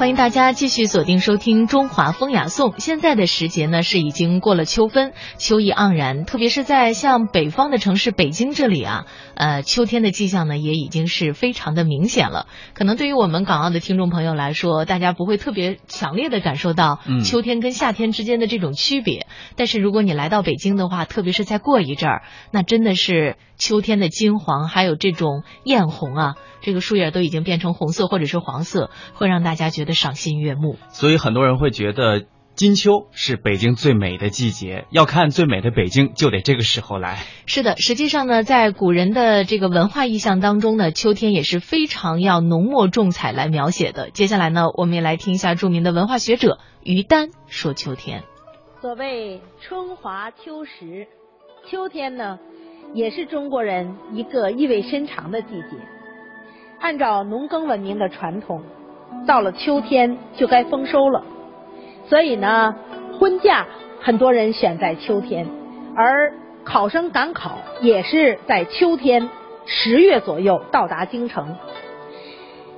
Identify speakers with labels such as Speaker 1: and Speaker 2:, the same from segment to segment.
Speaker 1: 欢迎大家继续锁定收听《中华风雅颂》。现在的时节呢是已经过了秋分，秋意盎然。特别是在像北方的城市北京这里啊，呃，秋天的迹象呢也已经是非常的明显了。可能对于我们港澳的听众朋友来说，大家不会特别强烈的感受到秋天跟夏天之间的这种区别。但是如果你来到北京的话，特别是再过一阵儿，那真的是秋天的金黄，还有这种艳红啊，这个树叶都已经变成红色或者是黄色，会让大家觉得。赏心悦目，
Speaker 2: 所以很多人会觉得金秋是北京最美的季节。要看最美的北京，就得这个时候来。
Speaker 1: 是的，实际上呢，在古人的这个文化意象当中呢，秋天也是非常要浓墨重彩来描写的。接下来呢，我们也来听一下著名的文化学者于丹说秋天。
Speaker 3: 所谓春华秋实，秋天呢，也是中国人一个意味深长的季节。按照农耕文明的传统。到了秋天就该丰收了，所以呢，婚嫁很多人选在秋天，而考生赶考也是在秋天十月左右到达京城。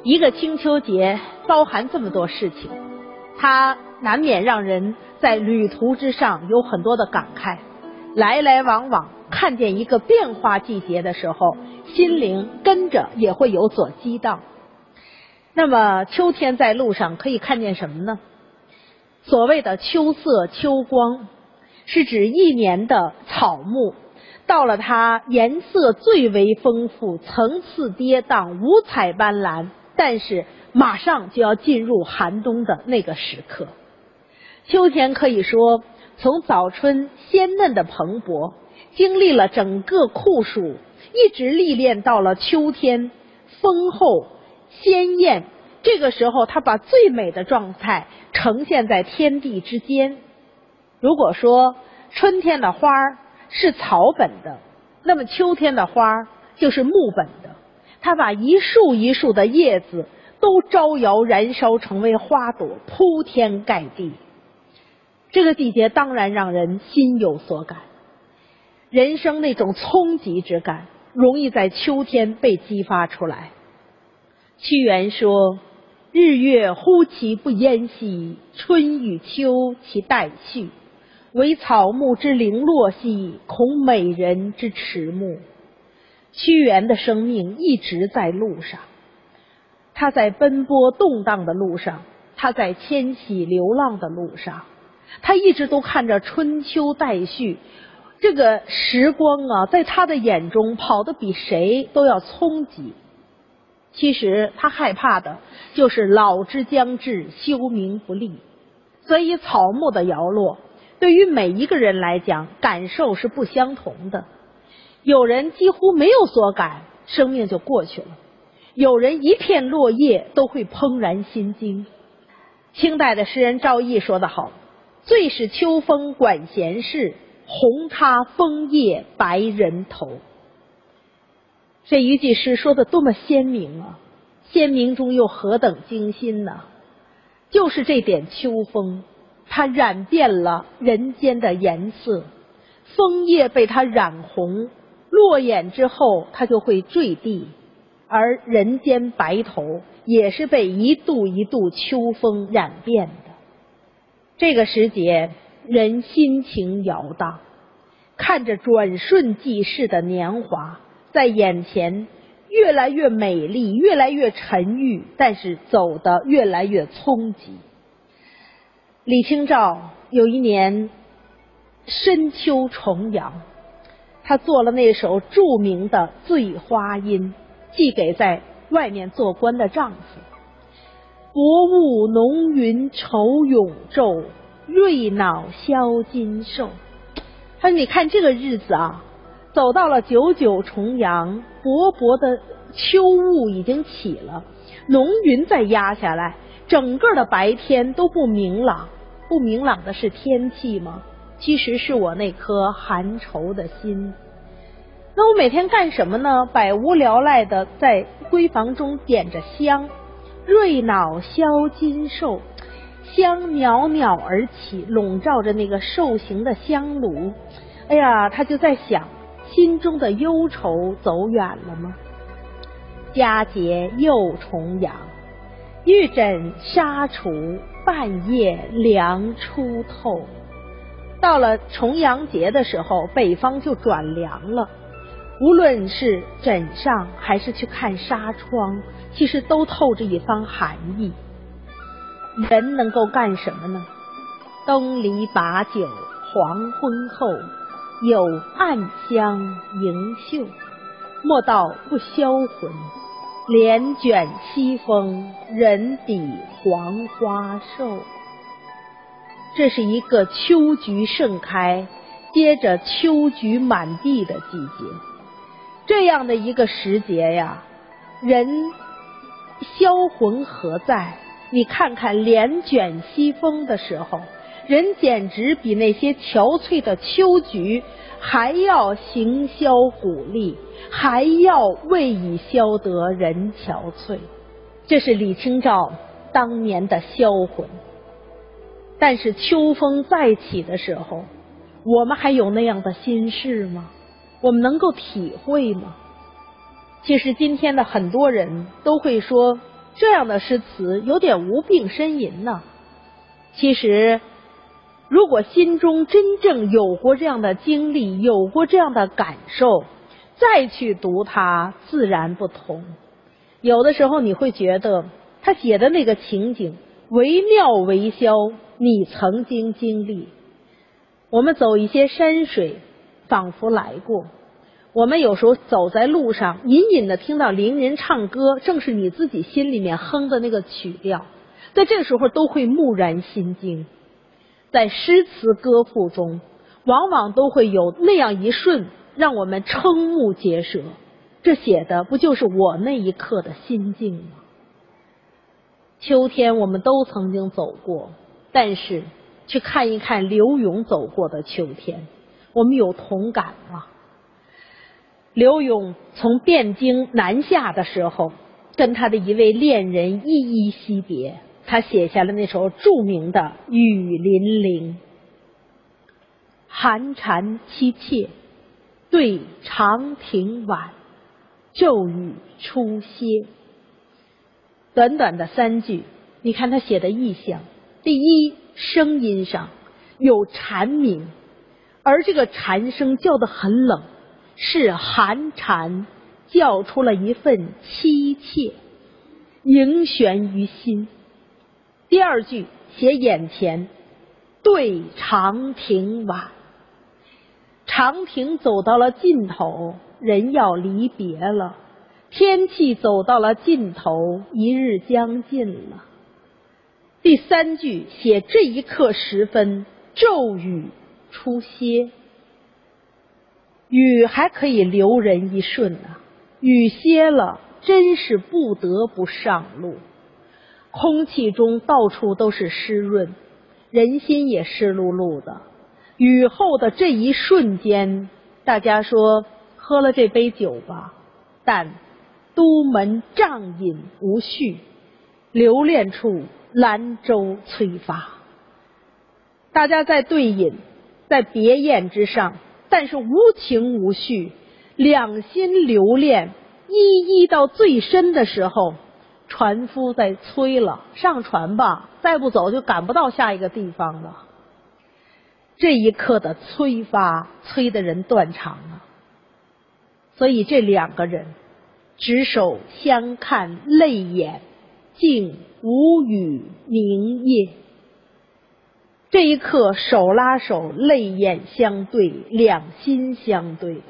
Speaker 3: 一个清秋节包含这么多事情，它难免让人在旅途之上有很多的感慨。来来往往看见一个变化季节的时候，心灵跟着也会有所激荡。那么秋天在路上可以看见什么呢？所谓的秋色秋光，是指一年的草木到了它颜色最为丰富、层次跌宕、五彩斑斓，但是马上就要进入寒冬的那个时刻。秋天可以说从早春鲜嫩的蓬勃，经历了整个酷暑，一直历练到了秋天丰厚。鲜艳，这个时候它把最美的状态呈现在天地之间。如果说春天的花是草本的，那么秋天的花就是木本的。它把一束一束的叶子都招摇燃烧，成为花朵，铺天盖地。这个季节当然让人心有所感，人生那种冲击之感，容易在秋天被激发出来。屈原说：“日月忽其不淹兮，春与秋其代序。惟草木之零落兮，恐美人之迟暮。”屈原的生命一直在路上，他在奔波动荡的路上，他在迁徙流浪的路上，他一直都看着春秋代序。这个时光啊，在他的眼中跑得比谁都要匆急。其实他害怕的就是老之将至，休明不利。所以草木的摇落，对于每一个人来讲，感受是不相同的。有人几乎没有所感，生命就过去了；有人一片落叶都会怦然心惊。清代的诗人赵翼说得好：“最是秋风管闲事，红插枫叶白人头。”这一句诗说的多么鲜明啊！鲜明中又何等精心呢？就是这点秋风，它染遍了人间的颜色，枫叶被它染红，落眼之后它就会坠地，而人间白头也是被一度一度秋风染遍的。这个时节，人心情摇荡，看着转瞬即逝的年华。在眼前，越来越美丽，越来越沉郁，但是走得越来越匆急。李清照有一年深秋重阳，他做了那首著名的《醉花阴》，寄给在外面做官的丈夫：“薄雾浓云愁永昼，瑞脑消金兽。”他说：“你看这个日子啊。”走到了九九重阳，薄薄的秋雾已经起了，浓云在压下来，整个的白天都不明朗。不明朗的是天气吗？其实是我那颗寒愁的心。那我每天干什么呢？百无聊赖的在闺房中点着香，瑞脑消金兽，香袅袅而起，笼罩着那个兽形的香炉。哎呀，他就在想。心中的忧愁走远了吗？佳节又重阳，玉枕纱厨，半夜凉初透。到了重阳节的时候，北方就转凉了。无论是枕上还是去看纱窗，其实都透着一番寒意。人能够干什么呢？东篱把酒黄昏后，有暗香盈袖。莫道不销魂，帘卷西风，人比黄花瘦。这是一个秋菊盛开，接着秋菊满地的季节。这样的一个时节呀，人销魂何在？你看看帘卷西风的时候，人简直比那些憔悴的秋菊还要行销鼓励，还要为以消得人憔悴。这是李清照当年的销魂。但是秋风再起的时候，我们还有那样的心事吗？我们能够体会吗？其实今天的很多人都会说，这样的诗词有点无病呻吟呢。其实，如果心中真正有过这样的经历，有过这样的感受，再去读它，自然不同。有的时候你会觉得他写的那个情景惟妙惟肖，你曾经经历。我们走一些山水。仿佛来过。我们有时候走在路上，隐隐的听到邻人唱歌，正是你自己心里面哼的那个曲调，在这个时候都会蓦然心惊。在诗词歌赋中，往往都会有那样一瞬，让我们瞠目结舌。这写的不就是我那一刻的心境吗？秋天我们都曾经走过，但是去看一看刘永走过的秋天。我们有同感吗？刘永从汴京南下的时候，跟他的一位恋人依依惜别，他写下了那首著名的《雨霖铃》：“寒蝉凄切，对长亭晚，骤雨初歇。”短短的三句，你看他写的意象：第一，声音上有蝉鸣。而这个蝉声叫得很冷，是寒蝉叫出了一份凄切，萦旋于心。第二句写眼前，对长亭晚，长亭走到了尽头，人要离别了，天气走到了尽头，一日将近了。第三句写这一刻时分，骤雨。初歇，雨还可以留人一瞬啊，雨歇了，真是不得不上路。空气中到处都是湿润，人心也湿漉漉的。雨后的这一瞬间，大家说喝了这杯酒吧，但都门帐饮无绪，留恋处兰舟催发。大家在对饮。在别宴之上，但是无情无绪，两心留恋，依依到最深的时候，船夫在催了，上船吧，再不走就赶不到下一个地方了。这一刻的催发，催得人断肠啊！所以这两个人执手相看泪眼，竟无语凝噎。这一刻，手拉手，泪眼相对，两心相对，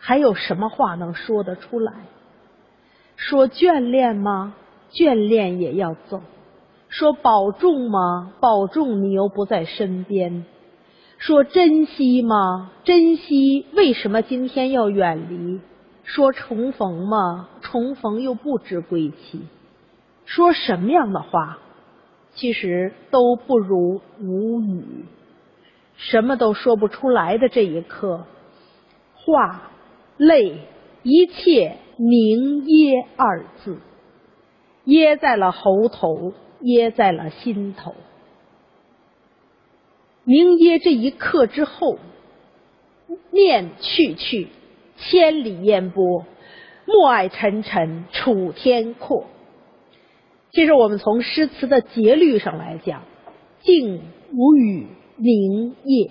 Speaker 3: 还有什么话能说得出来？说眷恋吗？眷恋也要走。说保重吗？保重，你又不在身边。说珍惜吗？珍惜，为什么今天要远离？说重逢吗？重逢又不知归期。说什么样的话？其实都不如无语，什么都说不出来的这一刻，话、泪，一切凝噎二字，噎在了喉头，噎在了心头。凝噎这一刻之后，念去去，千里烟波，暮霭沉沉楚天阔。其实我们从诗词的节律上来讲，静无语，凝噎。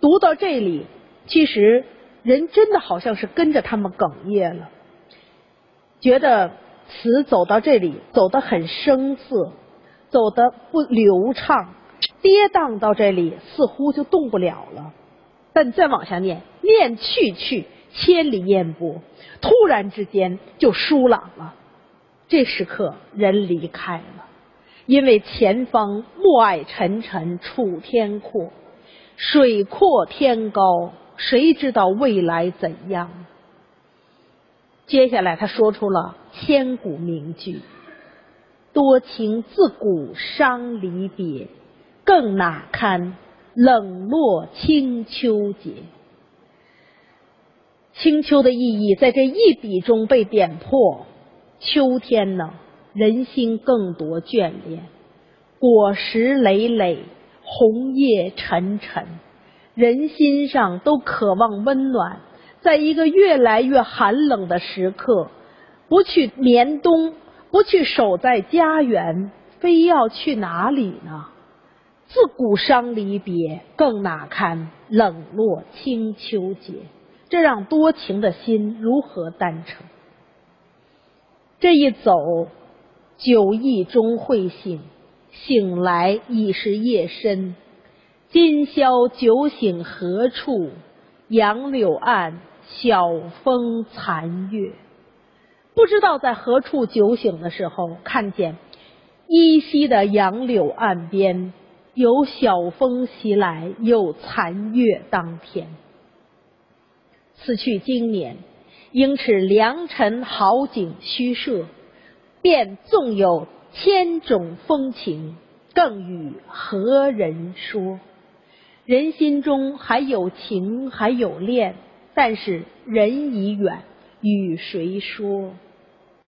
Speaker 3: 读到这里，其实人真的好像是跟着他们哽咽了，觉得词走到这里走得很生涩，走得不流畅，跌宕到这里似乎就动不了了。但再往下念，念去去，千里烟波，突然之间就疏朗了。这时刻，人离开了，因为前方暮霭沉沉，楚天阔，水阔天高，谁知道未来怎样？接下来，他说出了千古名句：“多情自古伤离别，更哪堪冷落清秋节。”清秋的意义在这一笔中被点破。秋天呢，人心更多眷恋，果实累累，红叶沉沉，人心上都渴望温暖。在一个越来越寒冷的时刻，不去眠冬，不去守在家园，非要去哪里呢？自古伤离别，更哪堪冷落清秋节？这让多情的心如何单程？这一走，酒意中会醒，醒来已是夜深。今宵酒醒何处？杨柳岸，晓风残月。不知道在何处酒醒的时候，看见依稀的杨柳岸边，有晓风袭来，有残月当天。此去经年。应是良辰好景虚设，便纵有千种风情，更与何人说？人心中还有情，还有恋，但是人已远，与谁说？